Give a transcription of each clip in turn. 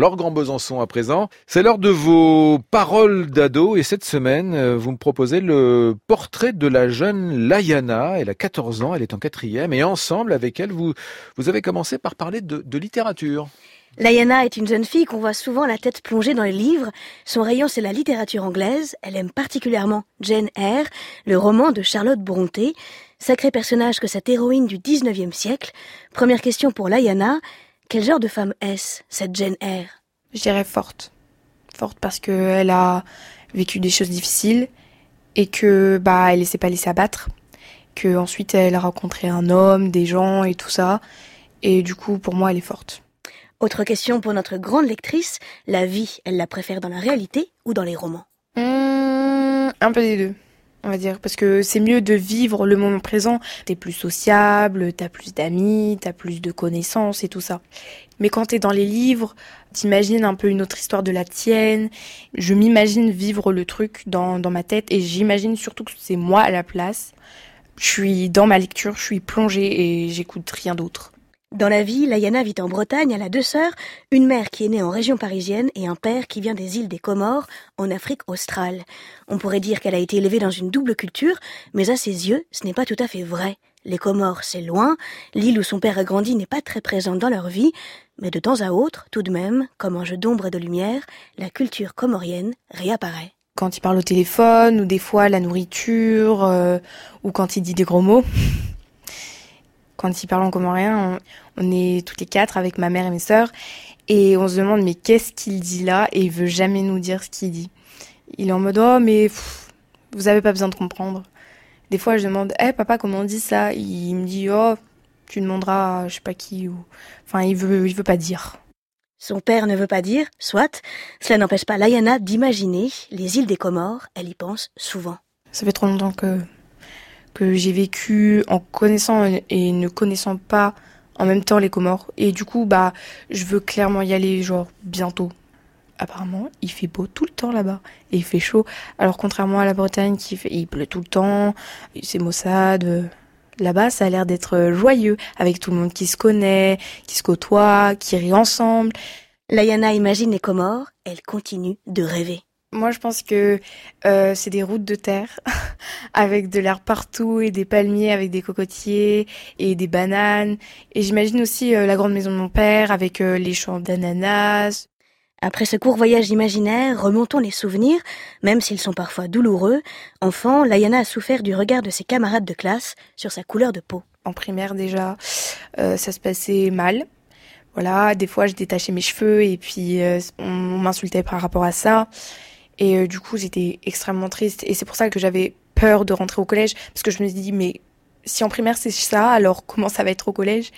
Laure Grand Besançon à présent. C'est l'heure de vos paroles d'ado et cette semaine, euh, vous me proposez le portrait de la jeune Layana. Elle a 14 ans, elle est en quatrième et ensemble avec elle, vous, vous avez commencé par parler de, de littérature. Layana est une jeune fille qu'on voit souvent la tête plongée dans les livres. Son rayon, c'est la littérature anglaise. Elle aime particulièrement Jane Eyre, le roman de Charlotte Brontë. Sacré personnage que cette héroïne du 19e siècle. Première question pour Layana. Quel genre de femme est-ce, cette Jane Eyre? Je dirais forte. Forte parce qu'elle a vécu des choses difficiles et que bah elle s'est pas laissée abattre. Que ensuite elle a rencontré un homme, des gens et tout ça. Et du coup, pour moi, elle est forte. Autre question pour notre grande lectrice. La vie, elle la préfère dans la réalité ou dans les romans? Mmh, Un peu des deux on va dire, parce que c'est mieux de vivre le moment présent. T'es plus sociable, t'as plus d'amis, t'as plus de connaissances et tout ça. Mais quand t'es dans les livres, t'imagines un peu une autre histoire de la tienne. Je m'imagine vivre le truc dans, dans ma tête et j'imagine surtout que c'est moi à la place. Je suis dans ma lecture, je suis plongée et j'écoute rien d'autre. Dans la vie, Layana vit en Bretagne, elle a deux sœurs, une mère qui est née en région parisienne et un père qui vient des îles des Comores, en Afrique australe. On pourrait dire qu'elle a été élevée dans une double culture, mais à ses yeux, ce n'est pas tout à fait vrai. Les Comores, c'est loin, l'île où son père a grandi n'est pas très présente dans leur vie, mais de temps à autre, tout de même, comme un jeu d'ombre et de lumière, la culture comorienne réapparaît quand il parle au téléphone ou des fois la nourriture euh, ou quand il dit des gros mots quand il parle en comorien, on, on est toutes les quatre avec ma mère et mes sœurs et on se demande mais qu'est-ce qu'il dit là? Et il veut jamais nous dire ce qu'il dit. Il est en mode oh mais vous avez pas besoin de comprendre. Des fois je demande eh papa comment on dit ça? Il me dit oh tu demanderas à je sais pas qui ou enfin il veut il veut pas dire. Son père ne veut pas dire, soit. Cela n'empêche pas Layana d'imaginer les îles des Comores, elle y pense souvent. Ça fait trop longtemps que que j'ai vécu en connaissant et ne connaissant pas en même temps les Comores. Et du coup, bah, je veux clairement y aller, genre, bientôt. Apparemment, il fait beau tout le temps là-bas. Et il fait chaud. Alors, contrairement à la Bretagne, qui fait, il pleut tout le temps, c'est maussade. Là-bas, ça a l'air d'être joyeux, avec tout le monde qui se connaît, qui se côtoie, qui rit ensemble. Layana imagine les Comores, elle continue de rêver. Moi, je pense que euh, c'est des routes de terre avec de l'air partout et des palmiers avec des cocotiers et des bananes. Et j'imagine aussi euh, la grande maison de mon père avec euh, les champs d'ananas. Après ce court voyage imaginaire, remontons les souvenirs, même s'ils sont parfois douloureux. Enfant, Layana a souffert du regard de ses camarades de classe sur sa couleur de peau. En primaire déjà, ça se passait mal. Voilà, des fois je détachais mes cheveux et puis on m'insultait par rapport à ça. Et euh, du coup, j'étais extrêmement triste. Et c'est pour ça que j'avais peur de rentrer au collège. Parce que je me suis dit, mais si en primaire c'est ça, alors comment ça va être au collège?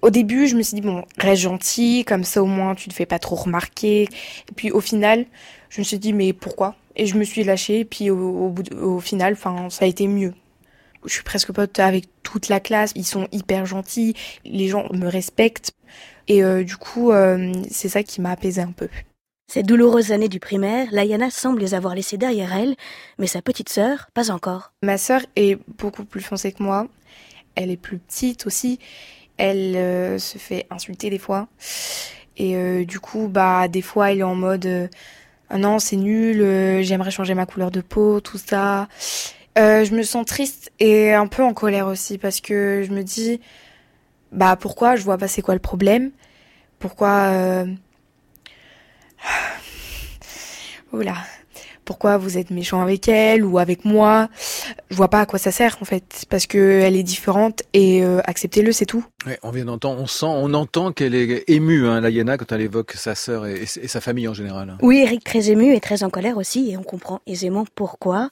Au début, je me suis dit, bon, reste gentil, comme ça au moins tu ne fais pas trop remarquer. Et puis au final, je me suis dit, mais pourquoi? Et je me suis lâchée. Et puis au, bout au final, enfin, ça a été mieux. Je suis presque pote avec toute la classe. Ils sont hyper gentils. Les gens me respectent. Et euh, du coup, euh, c'est ça qui m'a apaisé un peu. Ces douloureuses années du primaire, Layana semble les avoir laissées derrière elle, mais sa petite sœur, pas encore. Ma sœur est beaucoup plus foncée que moi. Elle est plus petite aussi. Elle euh, se fait insulter des fois. Et euh, du coup, bah, des fois, elle est en mode euh, ah non, c'est nul, j'aimerais changer ma couleur de peau, tout ça. je me sens triste et un peu en colère aussi parce que je me dis bah pourquoi je vois pas c'est quoi le problème? Pourquoi Oula, pourquoi vous êtes méchant avec elle ou avec moi? Je vois pas à quoi ça sert en fait, parce que elle est différente et euh, acceptez-le, c'est tout. on vient d'entendre, on sent, on entend qu'elle est émue, hein, Layana, quand elle évoque sa sœur et, sa famille en général. Oui, Eric très ému et très en colère aussi, et on comprend aisément pourquoi.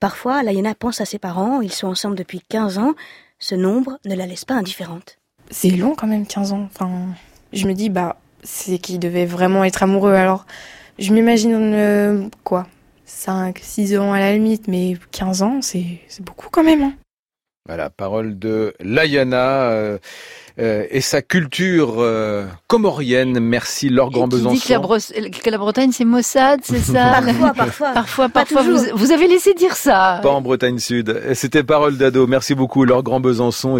Parfois, Layana pense à ses parents, ils sont ensemble depuis 15 ans. Ce nombre ne la laisse pas indifférente. C'est long quand même, 15 ans. Enfin, je me dis, bah, c'est qu'ils devaient vraiment être amoureux. Alors, je m'imagine, euh, quoi 5, 6 ans à la limite, mais 15 ans, c'est beaucoup quand même. Hein. Voilà, parole de Layana euh, euh, et sa culture euh, comorienne. Merci Laure Grand Besançon. Dit que la, Bretagne c'est Mossad, c'est ça? Parfois, parfois. Parfois, parfois. Vous, vous, avez laissé dire ça. Pas en Bretagne Sud. C'était parole d'ado. Merci beaucoup Laure Grand Besançon.